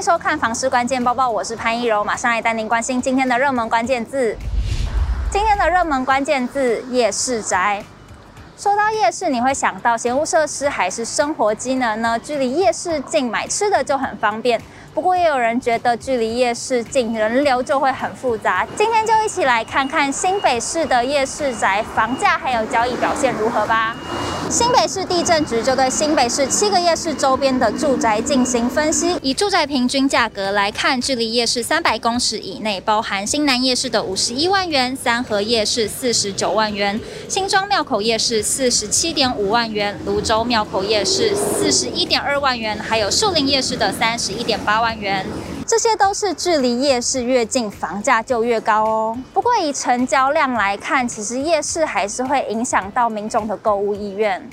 迎收看《房市关键报报》，我是潘一柔，马上来带您关心今天的热门关键字。今天的热门关键字：夜市宅。说到夜市，你会想到闲物设施还是生活机能呢？距离夜市近，买吃的就很方便。不过也有人觉得距离夜市近，人流就会很复杂。今天就一起来看看新北市的夜市宅房价还有交易表现如何吧。新北市地震局就对新北市七个夜市周边的住宅进行分析，以住宅平均价格来看，距离夜市三百公尺以内，包含新南夜市的五十一万元，三和夜市四十九万元，新庄庙口夜市四十七点五万元，泸州庙口夜市四十一点二万元，还有树林夜市的三十一点八万元。这些都是距离夜市越近，房价就越高哦。不过以成交量来看，其实夜市还是会影响到民众的购物意愿。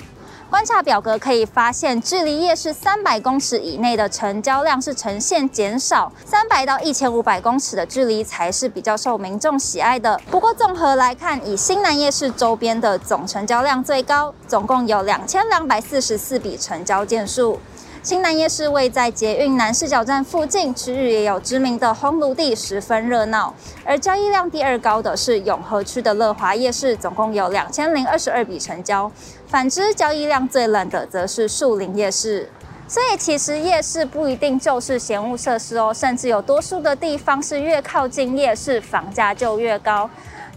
观察表格可以发现，距离夜市三百公尺以内的成交量是呈现减少，三百到一千五百公尺的距离才是比较受民众喜爱的。不过综合来看，以新南夜市周边的总成交量最高，总共有两千两百四十四笔成交件数。新南夜市位在捷运南势角站附近，区域也有知名的烘炉地，十分热闹。而交易量第二高的是永和区的乐华夜市，总共有两千零二十二笔成交。反之，交易量最冷的则是树林夜市。所以，其实夜市不一定就是闲物设施哦，甚至有多数的地方是越靠近夜市，房价就越高。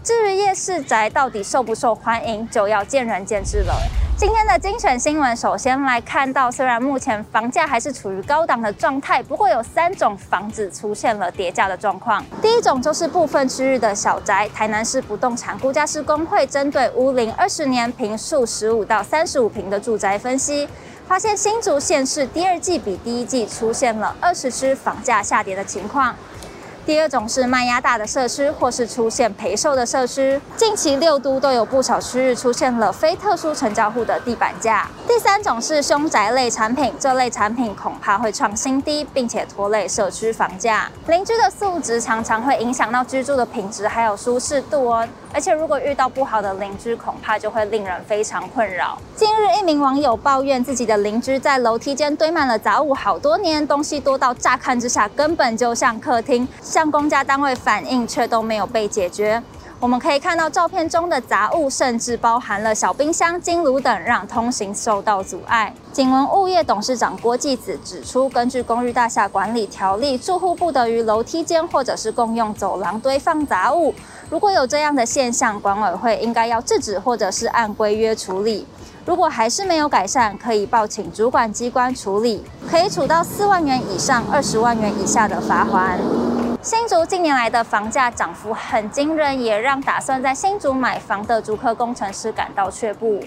至于夜市宅到底受不受欢迎，就要见仁见智了。今天的精选新闻，首先来看到，虽然目前房价还是处于高档的状态，不过有三种房子出现了跌价的状况。第一种就是部分区域的小宅，台南市不动产估价师公会针对屋龄二十年、坪数十五到三十五坪的住宅分析，发现新竹县市第二季比第一季出现了二十区房价下跌的情况。第二种是卖压大的社区，或是出现赔售的社区。近期六都都有不少区域出现了非特殊成交户的地板价。第三种是凶宅类产品，这类产品恐怕会创新低，并且拖累社区房价。邻居的素质常常会影响到居住的品质还有舒适度哦。而且如果遇到不好的邻居，恐怕就会令人非常困扰。近日，一名网友抱怨自己的邻居在楼梯间堆满了杂物好多年，东西多到乍看之下根本就像客厅。向公家单位反映，却都没有被解决。我们可以看到照片中的杂物，甚至包含了小冰箱、金炉等，让通行受到阻碍。景文物业董事长郭继子指出，根据公寓大厦管理条例，住户不得于楼梯间或者是共用走廊堆放杂物。如果有这样的现象，管委会应该要制止，或者是按规约处理。如果还是没有改善，可以报请主管机关处理，可以处到四万元以上二十万元以下的罚锾。新竹近年来的房价涨幅很惊人，也让打算在新竹买房的竹科工程师感到却步。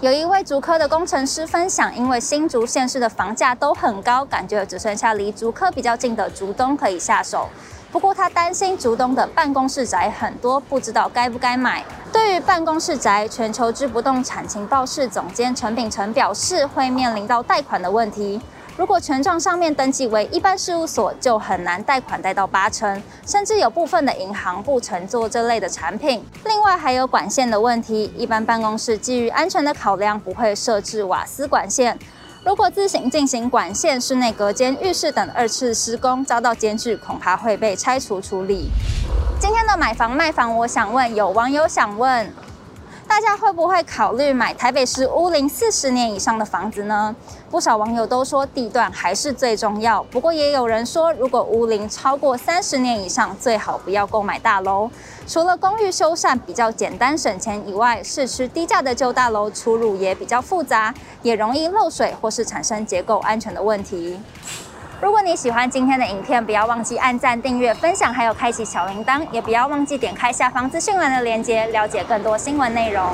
有一位竹科的工程师分享，因为新竹县市的房价都很高，感觉只剩下离竹科比较近的竹东可以下手。不过他担心竹东的办公室宅很多，不知道该不该买。对于办公室宅，全球之不动产情报室总监陈秉成表示，会面临到贷款的问题。如果权状上面登记为一般事务所，就很难贷款贷到八成，甚至有部分的银行不承做这类的产品。另外还有管线的问题，一般办公室基于安全的考量，不会设置瓦斯管线。如果自行进行管线、室内隔间、浴室等二次施工遭到检举，恐怕会被拆除处理。今天的买房卖房，我想问，有网友想问。大家会不会考虑买台北市屋龄四十年以上的房子呢？不少网友都说地段还是最重要，不过也有人说，如果屋龄超过三十年以上，最好不要购买大楼。除了公寓修缮比较简单省钱以外，市区低价的旧大楼出入也比较复杂，也容易漏水或是产生结构安全的问题。如果你喜欢今天的影片，不要忘记按赞、订阅、分享，还有开启小铃铛，也不要忘记点开下方资讯栏的链接，了解更多新闻内容。